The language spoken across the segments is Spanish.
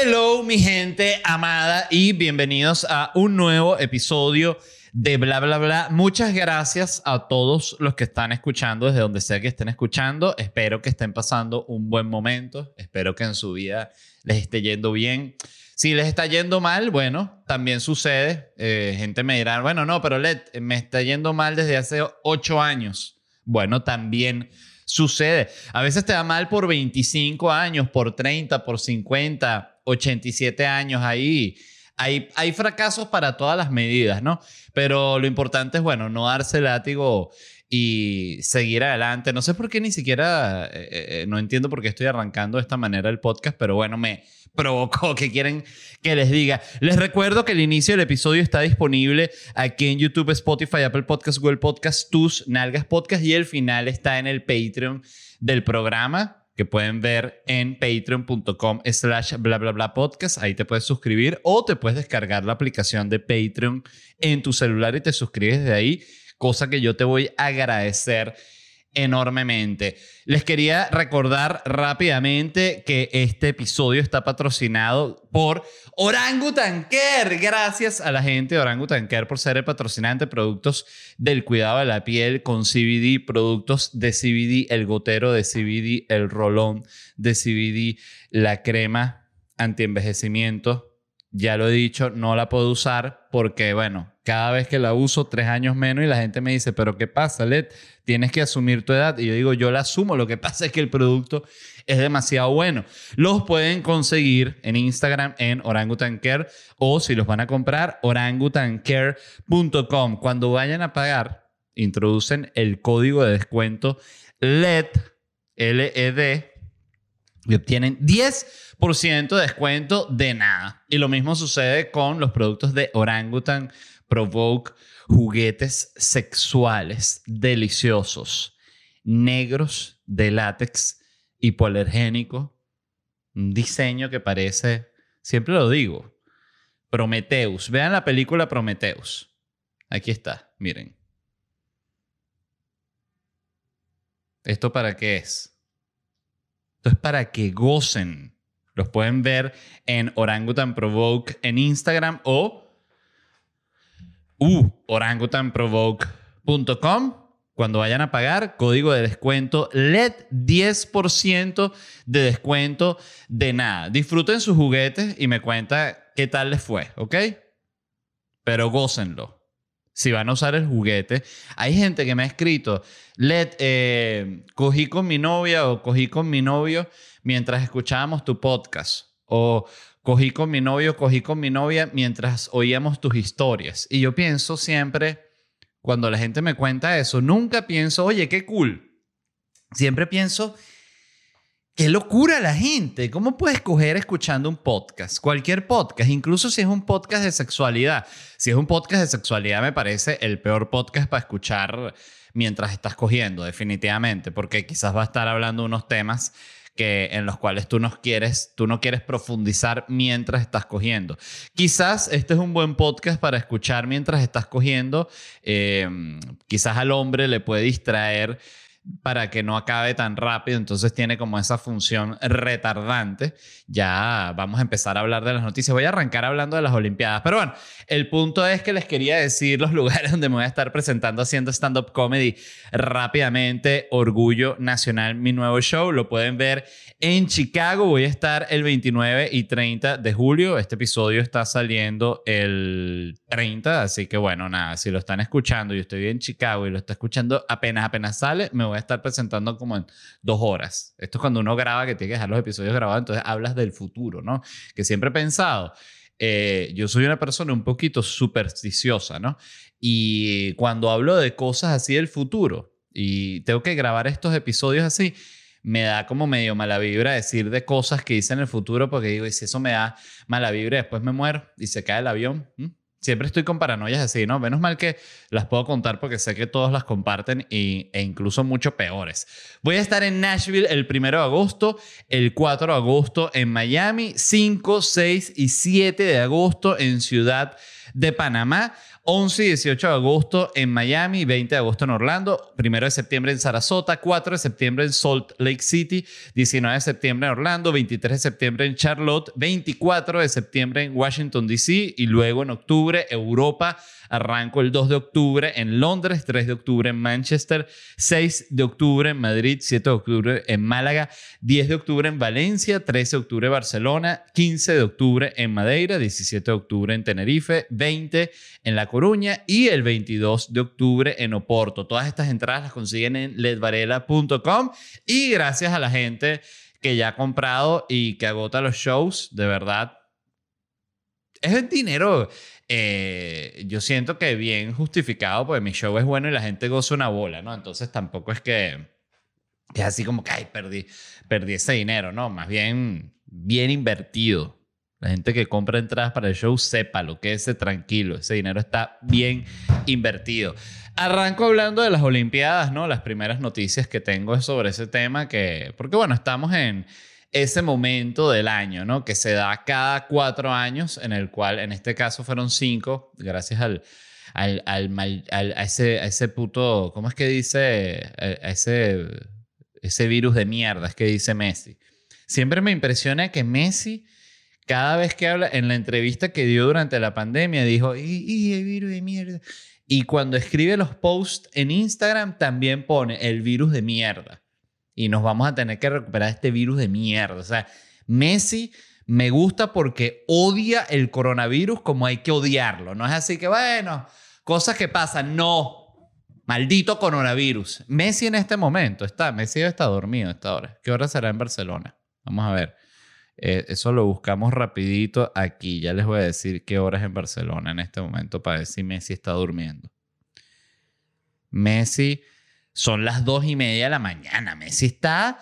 Hello, mi gente amada, y bienvenidos a un nuevo episodio de Bla Bla Bla. Muchas gracias a todos los que están escuchando, desde donde sea que estén escuchando. Espero que estén pasando un buen momento. Espero que en su vida les esté yendo bien. Si les está yendo mal, bueno, también sucede. Eh, gente me dirá, bueno, no, pero Led, me está yendo mal desde hace ocho años. Bueno, también sucede. A veces te da mal por 25 años, por 30, por 50, 87 años ahí. Hay, hay fracasos para todas las medidas, ¿no? Pero lo importante es, bueno, no darse látigo y seguir adelante. No sé por qué ni siquiera, eh, eh, no entiendo por qué estoy arrancando de esta manera el podcast, pero bueno, me provocó que quieren que les diga. Les recuerdo que el inicio del episodio está disponible aquí en YouTube, Spotify, Apple Podcasts, Google Podcasts, Tus, Nalgas Podcast y el final está en el Patreon del programa que pueden ver en patreon.com slash bla bla bla podcast. Ahí te puedes suscribir o te puedes descargar la aplicación de Patreon en tu celular y te suscribes de ahí, cosa que yo te voy a agradecer enormemente. Les quería recordar rápidamente que este episodio está patrocinado por Orangutan Care. Gracias a la gente de Orangutan Care por ser el patrocinante de productos del cuidado de la piel con CBD, productos de CBD, el gotero de CBD, el rolón de CBD, la crema antienvejecimiento. Ya lo he dicho, no la puedo usar porque, bueno, cada vez que la uso, tres años menos, y la gente me dice, pero ¿qué pasa, Led? Tienes que asumir tu edad. Y yo digo, yo la asumo. Lo que pasa es que el producto es demasiado bueno. Los pueden conseguir en Instagram en Orangutan o si los van a comprar, orangutancare.com. Cuando vayan a pagar, introducen el código de descuento LED, LED, y obtienen 10% de descuento de nada. Y lo mismo sucede con los productos de Orangutan Provoke juguetes sexuales deliciosos, negros de látex hipoalergénico. Un diseño que parece, siempre lo digo, Prometheus. Vean la película Prometheus. Aquí está, miren. ¿Esto para qué es? Esto es para que gocen. Los pueden ver en Orangutan Provoke en Instagram o uh, orangutanprovoke.com. Cuando vayan a pagar, código de descuento LED 10% de descuento de nada. Disfruten sus juguetes y me cuenta qué tal les fue, ¿ok? Pero gócenlo. Si van a usar el juguete. Hay gente que me ha escrito, eh, cogí con mi novia o cogí con mi novio mientras escuchábamos tu podcast. O cogí con mi novio, cogí con mi novia mientras oíamos tus historias. Y yo pienso siempre, cuando la gente me cuenta eso, nunca pienso, oye, qué cool. Siempre pienso, qué locura la gente. ¿Cómo puedes coger escuchando un podcast? Cualquier podcast, incluso si es un podcast de sexualidad. Si es un podcast de sexualidad, me parece el peor podcast para escuchar mientras estás cogiendo, definitivamente, porque quizás va a estar hablando unos temas que, en los cuales tú no, quieres, tú no quieres profundizar mientras estás cogiendo. Quizás este es un buen podcast para escuchar mientras estás cogiendo. Em, quizás al hombre le puede distraer para que no acabe tan rápido, entonces tiene como esa función retardante. Ya vamos a empezar a hablar de las noticias. Voy a arrancar hablando de las Olimpiadas, pero bueno, el punto es que les quería decir los lugares donde me voy a estar presentando haciendo stand-up comedy rápidamente. Orgullo Nacional, mi nuevo show, lo pueden ver en Chicago. Voy a estar el 29 y 30 de julio. Este episodio está saliendo el 30, así que bueno, nada, si lo están escuchando y estoy en Chicago y lo está escuchando apenas, apenas sale, me voy a estar presentando como en dos horas. Esto es cuando uno graba que tiene que dejar los episodios grabados, entonces hablas del futuro, ¿no? Que siempre he pensado eh, yo soy una persona un poquito supersticiosa, ¿no? Y cuando hablo de cosas así del futuro y tengo que grabar estos episodios así, me da como medio mala vibra decir de cosas que hice en el futuro porque digo, y si eso me da mala vibra, después me muero y se cae el avión. Siempre estoy con paranoias así, ¿no? Menos mal que las puedo contar porque sé que todos las comparten y, e incluso mucho peores. Voy a estar en Nashville el 1 de agosto, el 4 de agosto en Miami, 5, 6 y 7 de agosto en Ciudad de Panamá. 11 y 18 de agosto en Miami, 20 de agosto en Orlando, 1 de septiembre en Sarasota, 4 de septiembre en Salt Lake City, 19 de septiembre en Orlando, 23 de septiembre en Charlotte, 24 de septiembre en Washington, D.C. y luego en octubre Europa Arranco el 2 de octubre en Londres, 3 de octubre en Manchester, 6 de octubre en Madrid, 7 de octubre en Málaga, 10 de octubre en Valencia, 13 de octubre en Barcelona, 15 de octubre en Madeira, 17 de octubre en Tenerife, 20 en La Coruña y el 22 de octubre en Oporto. Todas estas entradas las consiguen en ledvarela.com y gracias a la gente que ya ha comprado y que agota los shows, de verdad. Es dinero eh, yo siento que bien justificado, porque mi show es bueno y la gente goza una bola, ¿no? Entonces tampoco es que, es así como que, ay, perdí, perdí ese dinero, ¿no? Más bien, bien invertido. La gente que compra entradas para el show sepa lo que es tranquilo, ese dinero está bien invertido. Arranco hablando de las Olimpiadas, ¿no? Las primeras noticias que tengo es sobre ese tema que, porque bueno, estamos en ese momento del año, ¿no? Que se da cada cuatro años, en el cual, en este caso fueron cinco, gracias al, al, al, a, ese, a ese puto, ¿cómo es que dice? A, ese, ese virus de mierda, es que dice Messi. Siempre me impresiona que Messi, cada vez que habla, en la entrevista que dio durante la pandemia, dijo, y, y el virus de mierda. Y cuando escribe los posts en Instagram, también pone el virus de mierda y nos vamos a tener que recuperar este virus de mierda. O sea, Messi me gusta porque odia el coronavirus como hay que odiarlo. No es así que, bueno, cosas que pasan. No, maldito coronavirus. Messi en este momento está, Messi está dormido a esta hora. ¿Qué hora será en Barcelona? Vamos a ver. Eh, eso lo buscamos rapidito aquí. Ya les voy a decir qué hora es en Barcelona en este momento para ver si Messi está durmiendo. Messi son las dos y media de la mañana. Messi está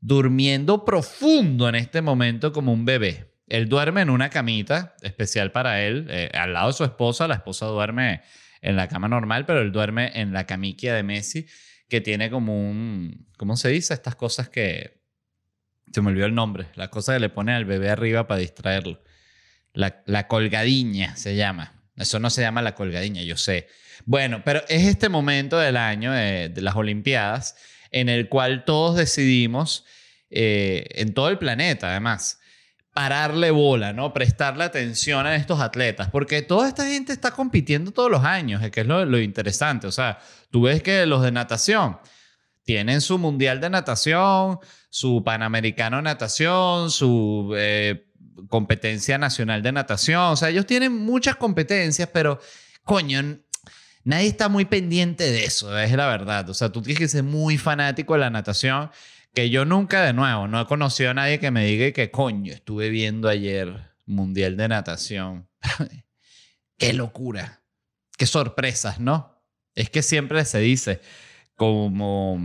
durmiendo profundo en este momento como un bebé. Él duerme en una camita especial para él, eh, al lado de su esposa. La esposa duerme en la cama normal, pero él duerme en la camiquia de Messi, que tiene como un, ¿cómo se dice? Estas cosas que, se me olvidó el nombre, la cosa que le pone al bebé arriba para distraerlo. La, la colgadiña se llama. Eso no se llama la colgadiña, yo sé. Bueno, pero es este momento del año de, las Olimpiadas en el cual todos decidimos, eh, en todo el planeta además, pararle bola, ¿no? Prestarle atención a estos atletas, porque toda esta gente está compitiendo todos los años, que es lo, interesante. O sea, tú ves que los de natación tienen su mundial de natación, su panamericano de natación, su eh, competencia nacional de natación. O sea, ellos tienen muchas competencias, pero coño, nadie está muy pendiente de eso, es la verdad. O sea, tú tienes muy fanático de la natación, que yo nunca, de nuevo, no he conocido a nadie que me diga que, coño, estuve viendo ayer Mundial de Natación. Qué locura. Qué sorpresas, ¿no? Es que siempre se dice como...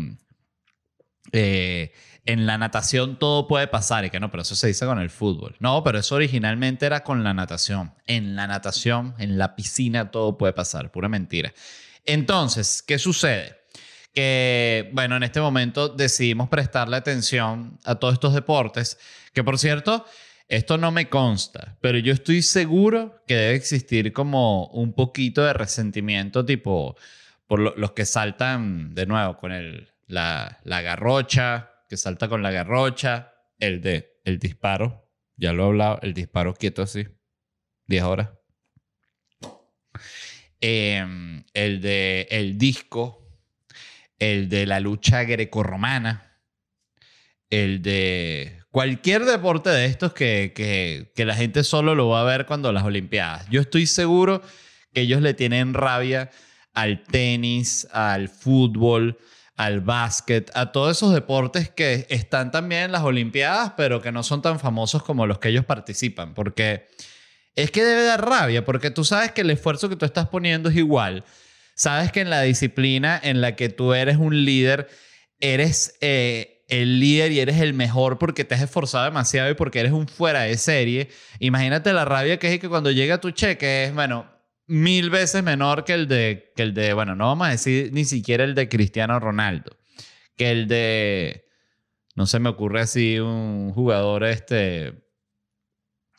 Eh, en la natación todo puede pasar y que no, pero eso se dice con el fútbol. No, pero eso originalmente era con la natación. En la natación, en la piscina, todo puede pasar, pura mentira. Entonces, ¿qué sucede? Que, bueno, en este momento decidimos prestarle atención a todos estos deportes, que por cierto, esto no me consta, pero yo estoy seguro que debe existir como un poquito de resentimiento, tipo, por los que saltan de nuevo con el, la, la garrocha, que salta con la garrocha, el de el disparo, ya lo he hablado, el disparo quieto así, 10 horas. Em, el de el disco, el de la lucha grecorromana, el de cualquier deporte de estos que, que, que la gente solo lo va a ver cuando las Olimpiadas. Yo estoy seguro que ellos le tienen rabia al tenis, al fútbol, al básquet, a todos esos deportes que están también en las Olimpiadas, pero que no son tan famosos como los que ellos participan, porque es que debe dar rabia, porque tú sabes que el esfuerzo que tú estás poniendo es igual. Sabes que en la disciplina en la que tú eres un líder, eres eh, el líder y eres el mejor porque te has esforzado demasiado y porque eres un fuera de serie. Imagínate la rabia que es que cuando llega tu cheque es, bueno, mil veces menor que el de, que el de, bueno, no vamos a decir ni siquiera el de Cristiano Ronaldo, que el de, no se me ocurre así un jugador este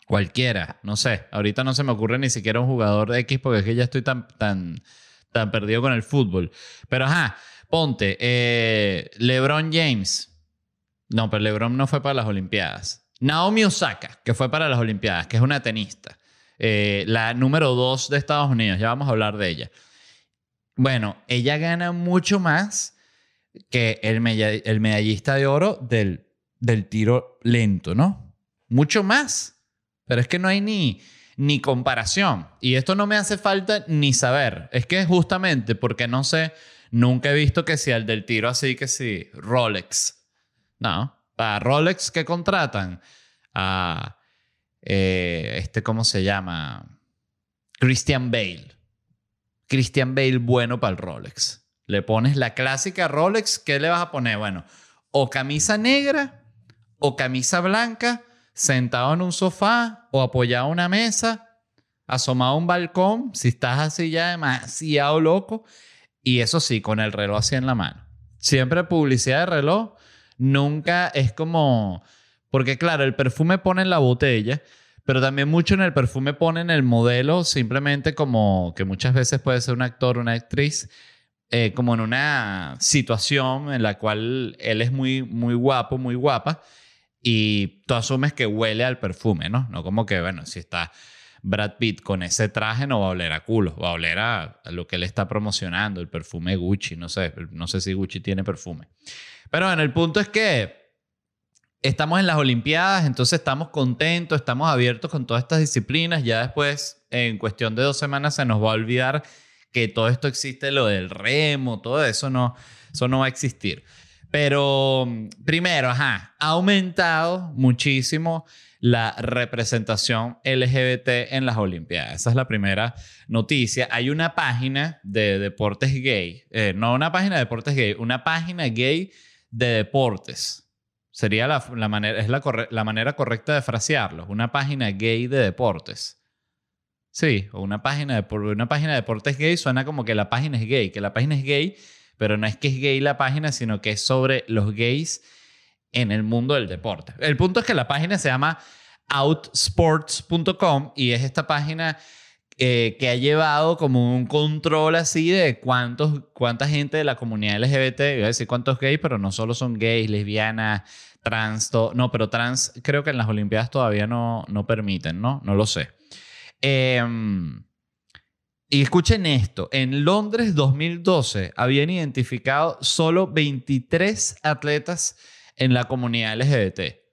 Cualquiera, no sé. Ahorita no se me ocurre ni siquiera un jugador de X porque es que ya estoy tan, tan, tan perdido con el fútbol. Pero ajá, ponte, eh, LeBron James. No, pero LeBron no fue para las Olimpiadas. Naomi Osaka, que fue para las Olimpiadas, que es una tenista. Eh, la número dos de Estados Unidos, ya vamos a hablar de ella. Bueno, ella gana mucho más que el, el medallista de oro del, del tiro lento, ¿no? Mucho más. Pero es que no hay ni, ni comparación. Y esto no me hace falta ni saber. Es que justamente porque no sé, nunca he visto que sea el del tiro así que sí, Rolex. No. Para Rolex que contratan a eh, este, ¿cómo se llama? Christian Bale. Christian Bale bueno para el Rolex. Le pones la clásica Rolex, ¿qué le vas a poner? Bueno, o camisa negra o camisa blanca sentado en un sofá o apoyado en una mesa, asomado a un balcón, si estás así ya demasiado loco, y eso sí, con el reloj así en la mano. Siempre publicidad de reloj, nunca es como, porque claro, el perfume pone en la botella, pero también mucho en el perfume pone en el modelo, simplemente como que muchas veces puede ser un actor, una actriz, eh, como en una situación en la cual él es muy, muy guapo, muy guapa, y tú asumes que huele al perfume, ¿no? No como que, bueno, si está Brad Pitt con ese traje no va a oler a culo, va a oler a, lo que él está promocionando, el perfume Gucci, no sé, no sé si Gucci tiene perfume. Pero bueno, el punto es que estamos en las Olimpiadas, entonces estamos contentos, estamos abiertos con todas estas disciplinas, ya después, en cuestión de dos semanas, se nos va a olvidar que todo esto existe, lo del remo, todo eso no, eso no va a existir. Pero primero, ajá, ha aumentado muchísimo la representación LGBT en las Olimpiadas. Esa es la primera noticia. Hay una página de deportes gay, eh, no una página de deportes gay, una página gay de deportes. Sería la, manera, es la, la manera correcta de frasearlo. Una página gay de deportes. Sí, o una página de, una página de deportes gay suena como que la página es gay, que la página es gay pero no es que es gay la página, sino que es sobre los gays en el mundo del deporte. El punto es que la página se llama outsports.com y es esta página eh, que ha llevado como un control así de cuántos, cuánta gente de la comunidad LGBT, voy a decir cuántos gays, pero no solo son gays, lesbianas, trans, no, pero trans creo que en las Olimpiadas todavía no, no permiten, ¿no? No lo sé. Eh, y escuchen esto, en Londres 2012 habían identificado solo 23 atletas en la comunidad LGBT.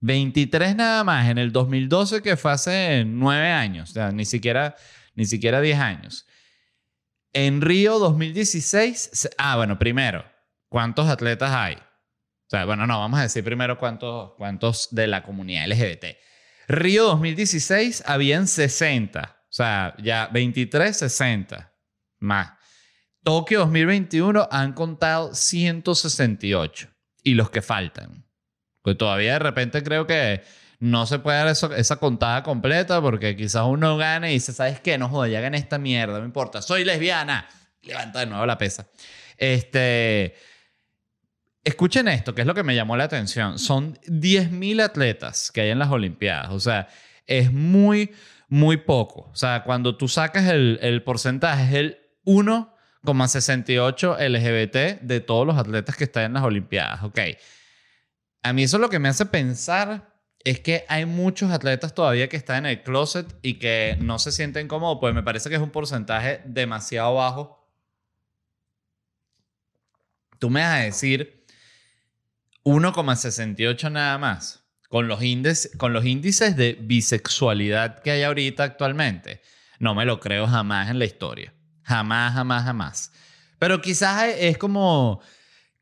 23 nada más en el 2012 que fue hace 9 años, o sea, ni siquiera, ni siquiera 10 años. En Río 2016, ah, bueno, primero, ¿cuántos atletas hay? O sea, bueno, no, vamos a decir primero cuántos, cuántos de la comunidad LGBT. Río 2016 habían 60. O sea, ya 23, 60 más. Tokio 2021 han contado 168 y los que faltan. Pues todavía de repente creo que no se puede dar esa contada completa porque quizás uno gane y dice, ¿sabes qué? No joda, ya gané esta mierda, no importa, soy lesbiana. Levanta de nuevo la pesa. Este, escuchen esto, que es lo que me llamó la atención. Son 10.000 atletas que hay en las Olimpiadas. O sea, es muy muy poco. O sea, cuando tú sacas el, porcentaje, es el 1,68 LGBT de todos los atletas que están en las Olimpiadas. Ok. A mí eso lo que me hace pensar es que hay muchos atletas todavía que están en el closet y que no se sienten cómodos, pues me parece que es un porcentaje demasiado bajo. Tú me vas a decir 1,68 nada más con los, índices, con los índices de bisexualidad que hay ahorita actualmente, no me lo creo jamás en la historia. Jamás, jamás, jamás. Pero quizás es como,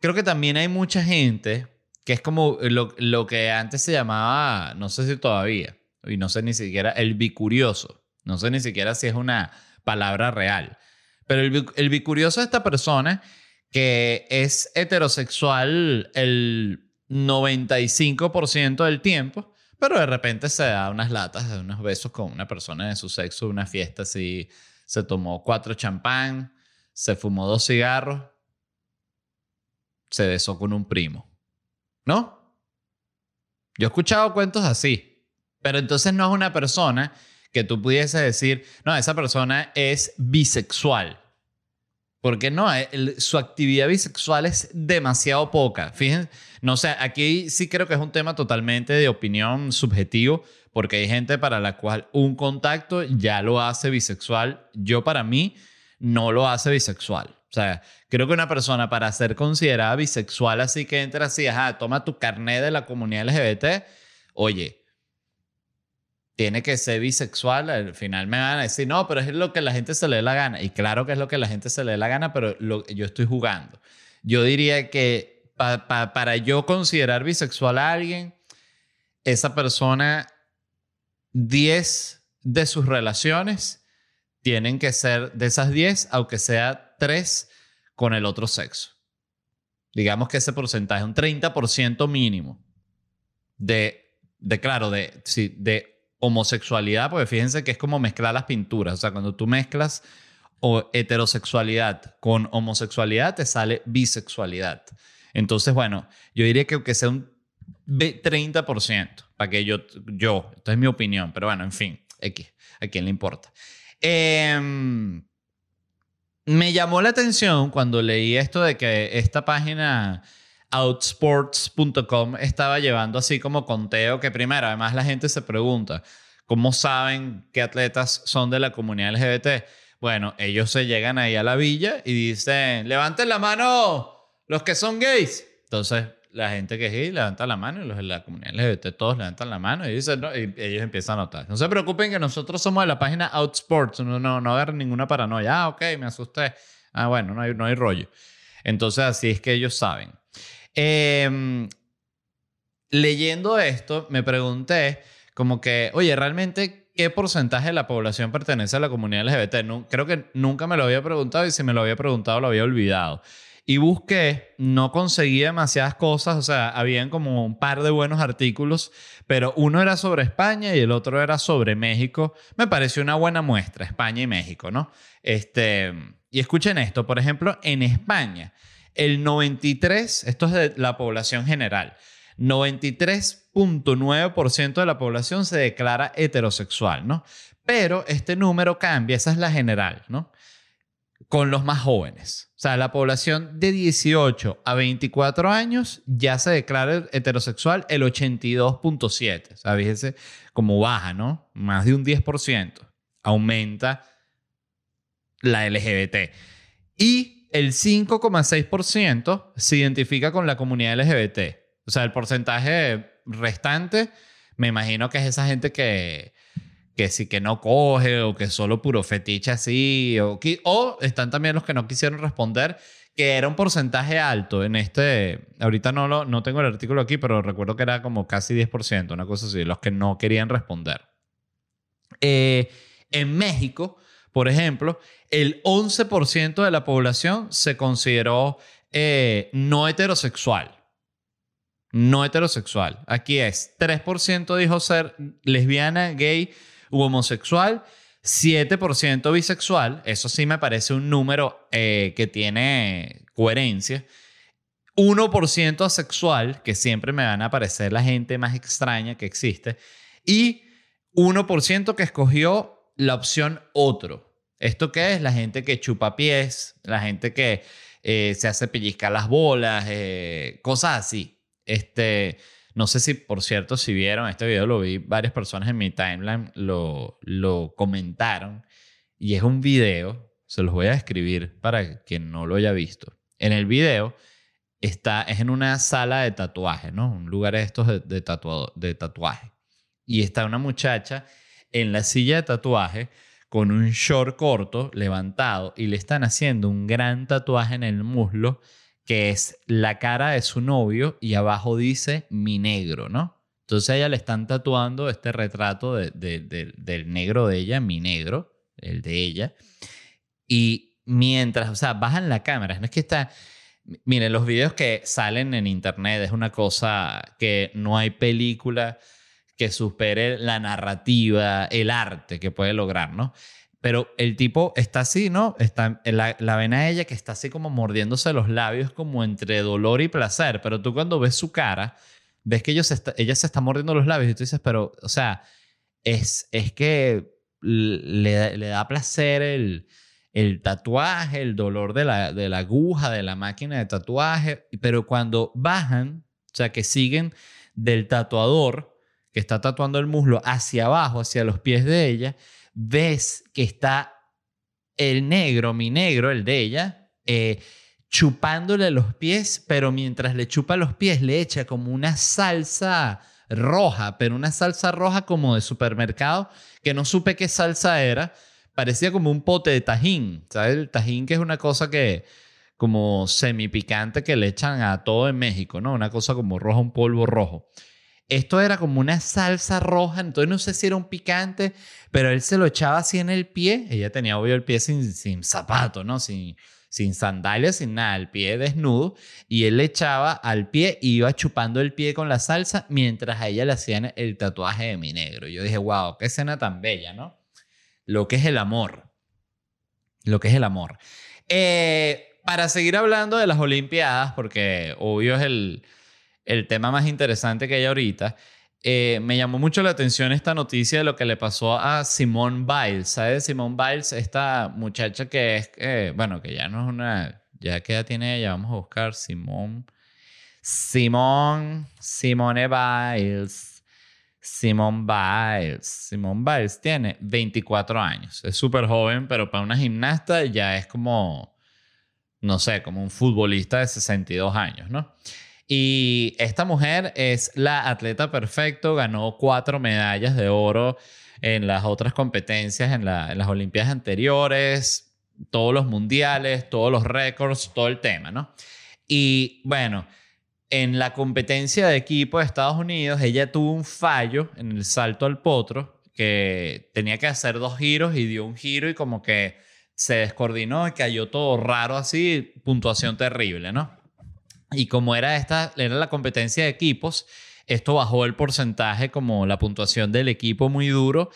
creo que también hay mucha gente que es como lo, lo que antes se llamaba, no sé si todavía, y no sé ni siquiera, el bicurioso. No sé ni siquiera si es una palabra real. Pero el, el bicurioso es esta persona que es heterosexual el 95% del tiempo, pero de repente se da unas latas, unos besos con una persona de su sexo, una fiesta así, se tomó cuatro champán, se fumó dos cigarros, se besó con un primo. ¿No? Yo he escuchado cuentos así, pero entonces no es una persona que tú pudiese decir, no, esa persona es bisexual. Porque no, su actividad bisexual es demasiado poca. Fíjense, no sé, aquí sí creo que es un tema totalmente de opinión subjetivo, porque hay gente para la cual un contacto ya lo hace bisexual. Yo para mí no lo hace bisexual. O sea, creo que una persona para ser considerada bisexual así que entra así, ajá, toma tu carnet de la comunidad LGBT, oye, tiene que ser bisexual. Al final me van a decir, no, pero es lo que la gente se le dé la gana. Y claro que es lo que la gente se le dé la gana, pero yo estoy jugando. Yo diría que para yo considerar bisexual a alguien, esa persona, 10 de sus relaciones tienen que ser de esas 10, aunque sea 3 con el otro sexo. Digamos que ese porcentaje, un 30% mínimo de, de claro, de, de homosexualidad, porque fíjense que es como mezclar las pinturas. O sea, cuando tú mezclas o heterosexualidad con homosexualidad, te sale bisexualidad. Entonces, bueno, yo diría que aunque sea un 30%, para que yo, yo, esta es mi opinión, pero bueno, en fin, a quién le importa. Em, me llamó la atención cuando leí esto de que esta página outsports.com estaba llevando así como conteo que primero, además la gente se pregunta, ¿cómo saben qué atletas son de la comunidad LGBT? Bueno, ellos se llegan ahí a la villa y dicen, levanten la mano los que son gays. Entonces, la gente que gay levanta la mano y los de la comunidad LGBT todos levantan la mano y, dicen, no, y ellos empiezan a notar. No se preocupen que nosotros somos de la página Outsports, no, no, no ninguna paranoia. Ah, ok, me asusté. Ah, bueno, no hay, no hay rollo. Entonces, así es que ellos saben. Em, leyendo esto, me pregunté como que, oye, realmente, ¿qué porcentaje de la población pertenece a la comunidad LGBT? creo que nunca me lo había preguntado y si me lo había preguntado lo había olvidado. Y busqué, no conseguí demasiadas cosas, o sea, habían como un par de buenos artículos, pero uno era sobre España y el otro era sobre México. Me pareció una buena muestra, España y México, ¿no? Este, y escuchen esto, por ejemplo, en España, el 93, esto es de la población general, 93.9% de la población se declara heterosexual, ¿no? Pero este número cambia, esa es la general, ¿no? Con los más jóvenes. O sea, la población de 18 a 24 años ya se declara heterosexual el 82.7. O sea, fíjense cómo baja, ¿no? Más de un 10%. Aumenta la LGBT. Y el 5,6% se identifica con la comunidad LGBT. O sea, el porcentaje restante, me imagino que es esa gente que, que sí que no coge o que solo puro fetiche así. O, o están también los que no quisieron responder, que era un porcentaje alto en este. Ahorita no, lo, no tengo el artículo aquí, pero recuerdo que era como casi 10%, una cosa así, los que no querían responder. Eh, en México por ejemplo, el 11% de la población se consideró eh, no heterosexual. No heterosexual. Aquí es 3% dijo ser lesbiana, gay homosexual, 7% bisexual. Eso sí me parece un número eh, que tiene coherencia. 1% asexual, que siempre me van a parecer la gente más extraña que existe. Y 1% que escogió la opción otro. ¿Esto qué es? La gente que chupa pies, la gente que eh, se hace pellizcar las bolas, eh, cosas así. Este, no sé si, por cierto, si vieron este video, lo vi varias personas en mi timeline, lo, comentaron. Y es un video, se los voy a escribir para quien no lo haya visto. En el video está, es en una sala de tatuaje, ¿no? Un lugar de estos de, de, de tatuaje. Y está una muchacha en la silla de tatuaje con un short corto levantado y le están haciendo un gran tatuaje en el muslo que es la cara de su novio y abajo dice mi negro, ¿no? Entonces a ella le están tatuando este retrato de- de- de- del negro de ella, mi negro, el de ella. Y mientras, o sea, bajan la cámara, no es que está... Miren, los videos que salen en internet es una cosa que no hay película que supere la narrativa, el arte que puede lograr, ¿no? Pero el tipo está así, ¿no? Está, la, la ven a ella que está así como mordiéndose los labios como entre dolor y placer, pero tú cuando ves su cara, ves que ellos ella se está mordiendo los labios y tú dices, pero, o sea, es, es que le, le da placer el, el tatuaje, el dolor de la, de la aguja, de la máquina de tatuaje, pero cuando bajan, o sea, que siguen del tatuador que está tatuando el muslo hacia abajo, hacia los pies de ella, ves que está el negro, mi negro, el de ella, eh, chupándole los pies, pero mientras le chupa los pies le echa como una salsa roja, pero una salsa roja como de supermercado, que no supe qué salsa era, parecía como un pote de tajín, ¿sabes? El tajín que es una cosa que como semipicante que le echan a todo en México, ¿no? Una cosa como roja, un polvo rojo. Esto era como una salsa roja, entonces no sé si era un picante, pero él se lo echaba así en el pie. Ella tenía obvio el pie sin, sin zapato, ¿no? Sin, sin sandalias, sin nada, el pie desnudo. Y él le echaba al pie y iba chupando el pie con la salsa mientras a ella le hacían el tatuaje de mi negro. Yo dije, wow, qué escena tan bella, ¿no? Lo que es el amor. Lo que es el amor. Eh, para seguir hablando de las Olimpiadas, porque obvio es el, el tema más interesante que hay ahorita, eh, me llamó mucho la atención esta noticia de lo que le pasó a Simone Biles. ¿Sabes? Simone Biles, esta muchacha que es, eh, bueno, que ya no es una, ya que edad tiene ella, vamos a buscar Simone. Simone, Simone Biles. Simone Biles. Simone Biles tiene 24 años. Es súper joven, pero para una gimnasta ya es como, no sé, como un futbolista de 62 años, ¿no? Y esta mujer es la atleta perfecto, ganó cuatro medallas de oro en las otras competencias, en, la- en las Olimpiadas anteriores, todos los mundiales, todos los récords, todo el tema, ¿no? Y bueno, en la competencia de equipo de Estados Unidos, ella tuvo un fallo en el salto al potro, que tenía que hacer dos giros y dio un giro y como que se descoordinó y cayó todo raro así, puntuación terrible, ¿no? Y como era esta, era la competencia de equipos, esto bajó el porcentaje como la puntuación del equipo muy duro.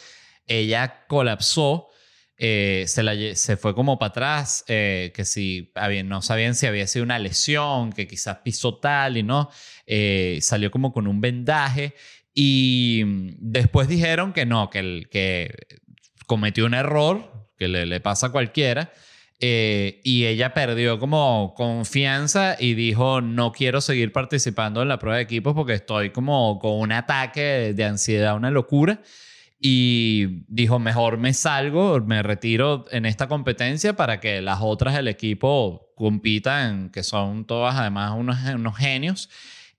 Ella colapsó, eh, se, la se fue como para atrás, eh, que si había, no sabían si había sido una lesión, que quizás pisó tal y no, eh, salió como con un vendaje y después dijeron que no, que, el, que cometió un error, que le, le pasa a cualquiera. Eh, y ella perdió como confianza y dijo, no quiero seguir participando en la prueba de equipos porque estoy como con un ataque de ansiedad, una locura. Y dijo, mejor me salgo, me retiro en esta competencia para que las otras del equipo compitan, que son todas además unos, unos genios,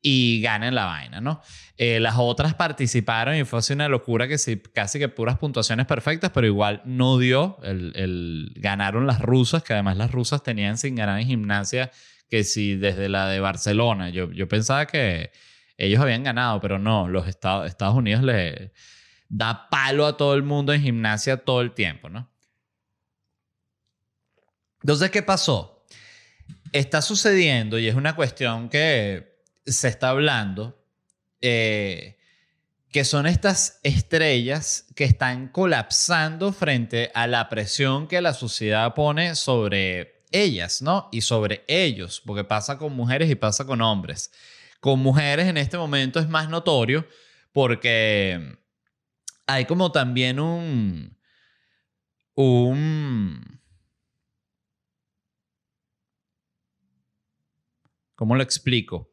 y ganen la vaina, ¿no? Eh, las otras participaron y fue así una locura que sí, casi que puras puntuaciones perfectas, pero igual no dio. El, el- ganaron las rusas, que además las rusas tenían sin ganar en gimnasia, que sí, desde la de Barcelona. Yo, yo pensaba que ellos habían ganado, pero no, los Estados, Estados Unidos le da palo a todo el mundo en gimnasia todo el tiempo, ¿no? Entonces, ¿qué pasó? Está sucediendo y es una cuestión que se está hablando, eh, que son estas estrellas que están colapsando frente a la presión que la sociedad pone sobre ellas, ¿no? Y sobre ellos, porque pasa con mujeres y pasa con hombres. Con mujeres en este momento es más notorio porque hay como también un... un ¿Cómo lo explico?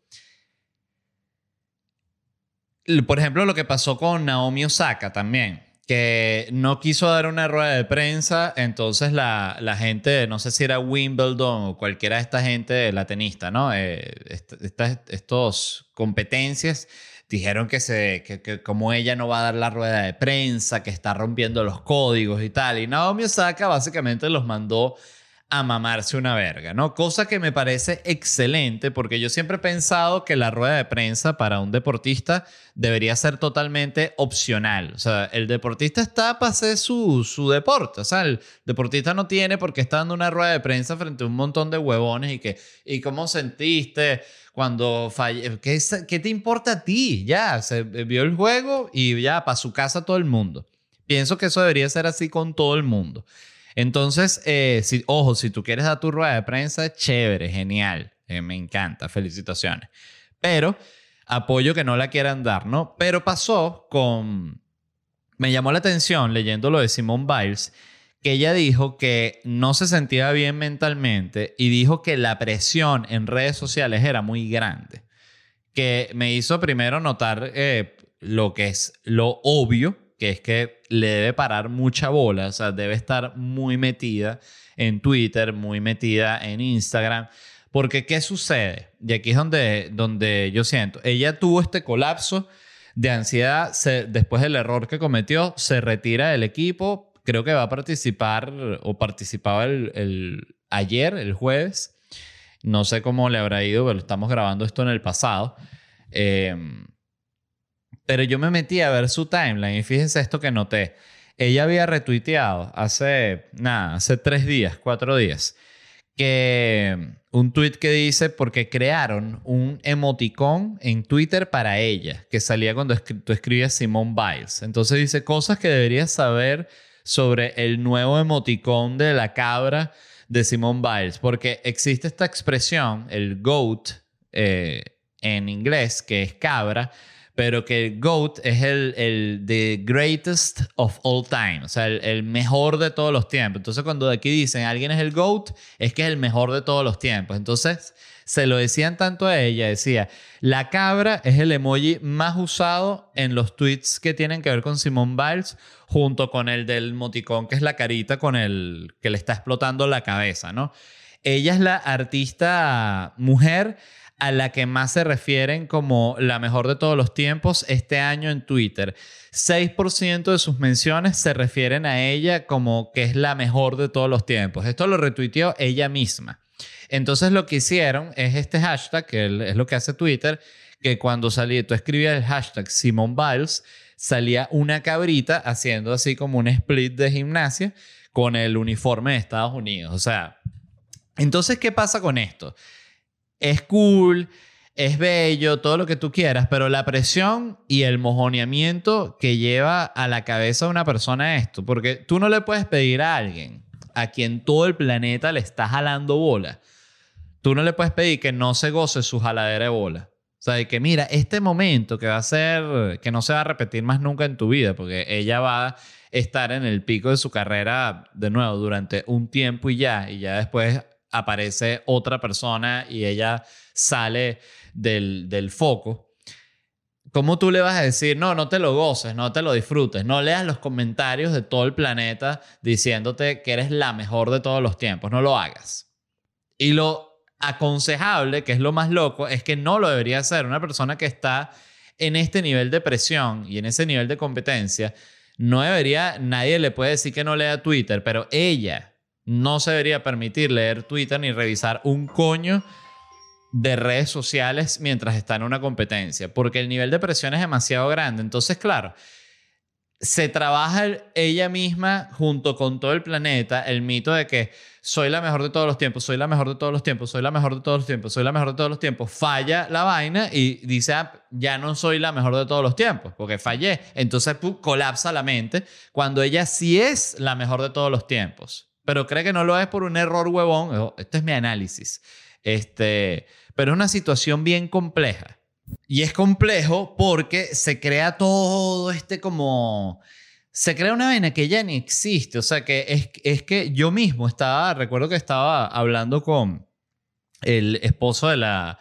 Por ejemplo, lo que pasó con Naomi Osaka también, que no quiso dar una rueda de prensa, entonces la, la gente, no sé si era Wimbledon o cualquiera de esta gente, la tenista, ¿no? Eh, est- estas estos competencias dijeron que, se, que, que como ella no va a dar la rueda de prensa, que está rompiendo los códigos y tal, y Naomi Osaka básicamente los mandó a mamarse una verga, ¿no? Cosa que me parece excelente porque yo siempre he pensado que la rueda de prensa para un deportista debería ser totalmente opcional. O sea, el deportista está para hacer su, su deporte. O sea, el deportista no tiene por qué estar dando una rueda de prensa frente a un montón de huevones y que, ¿y cómo sentiste cuando falle? ¿Qué, ¿Qué te importa a ti? Ya, se vio el juego y ya, para su casa todo el mundo. Pienso que eso debería ser así con todo el mundo. Entonces, eh, si, ojo, si tú quieres dar tu rueda de prensa, chévere, genial, eh, me encanta, felicitaciones. Pero apoyo que no la quieran dar, ¿no? Pero pasó con... Me llamó la atención leyendo lo de Simone Biles, que ella dijo que no se sentía bien mentalmente y dijo que la presión en redes sociales era muy grande. Que me hizo primero notar eh, lo que es lo obvio, que es que le debe parar mucha bola, o sea, debe estar muy metida en Twitter, muy metida en Instagram. Porque, ¿qué sucede? Y aquí es donde, donde yo siento, ella tuvo este colapso de ansiedad después del error que cometió, se retira del equipo, creo que va a participar o participaba el, ayer, el jueves, no sé cómo le habrá ido, pero estamos grabando esto en el pasado. Eh, pero yo me metí a ver su timeline y fíjense esto que noté. Ella había retuiteado hace, nada, hace tres días, cuatro días, que un tweet que dice porque crearon un emoticón en Twitter para ella, que salía cuando tú escribías Simone Biles. Entonces dice cosas que deberías saber sobre el nuevo emoticón de la cabra de Simone Biles, porque existe esta expresión, el GOAT eh, en inglés, que es cabra, pero que el GOAT es el, el the greatest of all time, o sea, el, mejor de todos los tiempos. Entonces, cuando aquí dicen alguien es el GOAT, es que es el mejor de todos los tiempos. Entonces, se lo decían tanto a ella, decía, la cabra es el emoji más usado en los tweets que tienen que ver con Simone Biles, junto con el del moticón, que es la carita con el que le está explotando la cabeza, ¿no? Ella es la artista mujer a la que más se refieren como la mejor de todos los tiempos este año en Twitter. 6% de sus menciones se refieren a ella como que es la mejor de todos los tiempos. Esto lo retuiteó ella misma. Entonces lo que hicieron es este hashtag, que es lo que hace Twitter, que cuando salía, tú escribías el hashtag Simon Biles, salía una cabrita haciendo así como un split de gimnasia con el uniforme de Estados Unidos. O sea, entonces, ¿qué pasa con esto? Es cool, es bello, todo lo que tú quieras, pero la presión y el mojoneamiento que lleva a la cabeza de una persona esto, porque tú no le puedes pedir a alguien a quien todo el planeta le está jalando bola, tú no le puedes pedir que no se goce su jaladera de bola. O sea, de que mira, este momento que va a ser, que no se va a repetir más nunca en tu vida, porque ella va a estar en el pico de su carrera de nuevo durante un tiempo y ya, y ya después aparece otra persona y ella sale del, foco. ¿Cómo tú le vas a decir, no, no te lo goces, no te lo disfrutes, no leas los comentarios de todo el planeta diciéndote que eres la mejor de todos los tiempos, no lo hagas? Y lo aconsejable, que es lo más loco, es que no lo debería hacer una persona que está en este nivel de presión y en ese nivel de competencia. No debería, nadie le puede decir que no lea Twitter, pero ella no se debería permitir leer Twitter ni revisar un coño de redes sociales mientras está en una competencia, porque el nivel de presión es demasiado grande. Entonces, claro, se trabaja ella misma junto con todo el planeta el mito de que soy la mejor de todos los tiempos, soy la mejor de todos los tiempos, soy la mejor de todos los tiempos, soy la mejor de todos los tiempos. Falla la vaina y dice, ah, ya no soy la mejor de todos los tiempos, porque fallé. Entonces colapsa la mente cuando ella sí es la mejor de todos los tiempos pero cree que no lo es por un error huevón. Este es mi análisis. Este, pero es una situación bien compleja. Y es complejo porque se crea todo este como... Se crea una vaina que ya ni existe. O sea, que es, es que yo mismo estaba, recuerdo que estaba hablando con el esposo de la,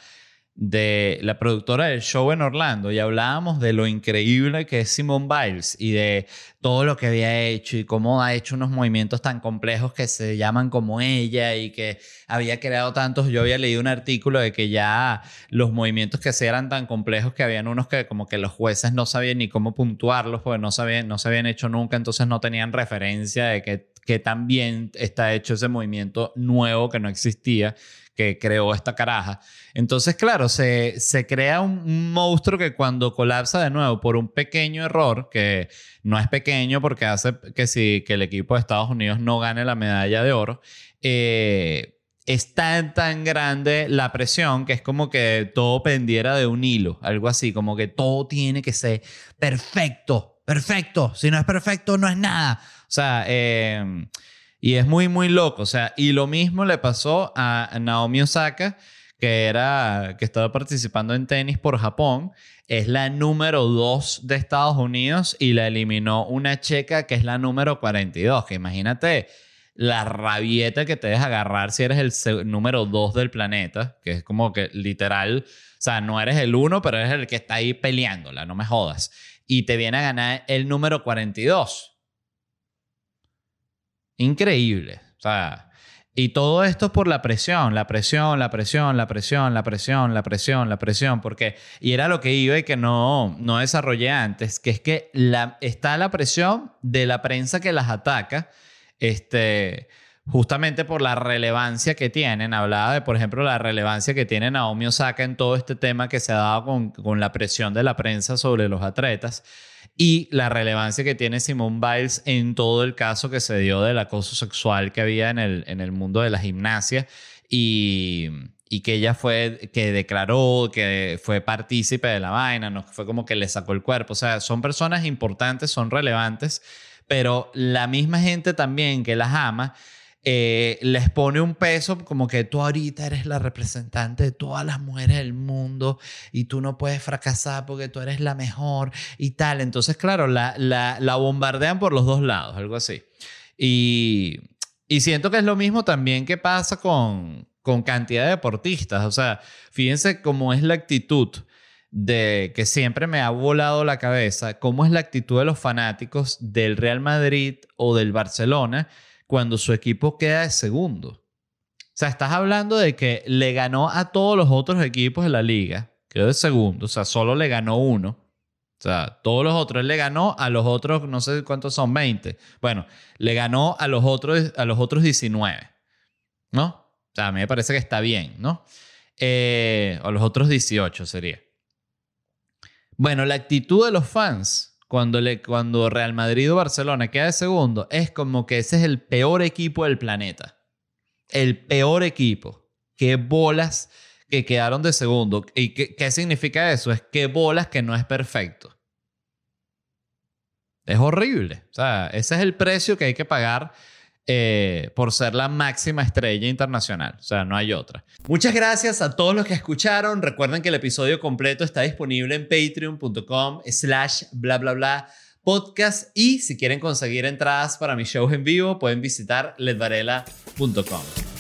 de la productora del show en Orlando y hablábamos de lo increíble que es Simone Biles y de todo lo que había hecho y cómo ha hecho unos movimientos tan complejos que se llaman como ella y que había creado tantos. Yo había leído un artículo de que ya los movimientos que se eran tan complejos que habían unos que como que los jueces no sabían ni cómo puntuarlos porque no, sabían, no se habían hecho nunca, entonces no tenían referencia de que que también está hecho ese movimiento nuevo que no existía, que creó esta caraja. Entonces, claro, se, se crea un, monstruo que cuando colapsa de nuevo por un pequeño error, que no es pequeño porque hace que, si, que el equipo de Estados Unidos no gane la medalla de oro, eh, es tan, grande la presión que es como que todo pendiera de un hilo, algo así, como que todo tiene que ser perfecto, perfecto. Si no es perfecto, no es nada. O sea, em, y es muy, muy loco. O sea, y lo mismo le pasó a Naomi Osaka, que era, que estaba participando en tenis por Japón. Es la número 2 de Estados Unidos y la eliminó una checa que es la número 42, que imagínate la rabieta que te deja agarrar si eres el número dos del planeta, que es como que literal, o sea, no eres el uno, pero eres el que está ahí peleándola, no me jodas. Y te viene a ganar el número 42. Increíble. O sea, y todo esto por la presión, la presión, la presión, la presión, la presión, la presión, la presión, porque, y era lo que iba y que no, no desarrollé antes, que es que está la presión de la prensa que las ataca, este, justamente por la relevancia que tienen. Hablaba de, por ejemplo, la relevancia que tiene Naomi Osaka en todo este tema que se ha dado con, con la presión de la prensa sobre los atletas y la relevancia que tiene Simone Biles en todo el caso que se dio del acoso sexual que había en el, en el mundo de la gimnasia y, y que ella fue, que declaró, que fue partícipe de la vaina, no fue como que le sacó el cuerpo. O sea, son personas importantes, son relevantes pero la misma gente también que las ama eh, les pone un peso como que tú ahorita eres la representante de todas las mujeres del mundo y tú no puedes fracasar porque tú eres la mejor y tal. Entonces, claro, la, la, bombardean por los dos lados, algo así. Y, y siento que es lo mismo también que pasa con, con cantidad de deportistas. O sea, fíjense cómo es la actitud de que siempre me ha volado la cabeza, cómo es la actitud de los fanáticos del Real Madrid o del Barcelona cuando su equipo queda de segundo. O sea, estás hablando de que le ganó a todos los otros equipos de la liga, quedó de segundo, o sea, solo le ganó uno. O sea, todos los otros, él le ganó a los otros, no sé cuántos son, 20. Bueno, le ganó a los otros, a los otros 19. ¿No? O sea, a mí me parece que está bien, ¿no? Eh, o los otros 18 sería. Bueno, la actitud de los fans cuando, le, cuando Real Madrid o Barcelona queda de segundo es como que ese es el peor equipo del planeta. El peor equipo. Qué bolas que quedaron de segundo. ¿Y qué, qué significa eso? Es que bolas que no es perfecto. Es horrible. O sea, ese es el precio que hay que pagar eh, por ser la máxima estrella internacional. O sea, no hay otra. Muchas gracias a todos los que escucharon. Recuerden que el episodio completo está disponible en patreon.com slash bla bla bla podcast y si quieren conseguir entradas para mis shows en vivo pueden visitar ledvarela.com.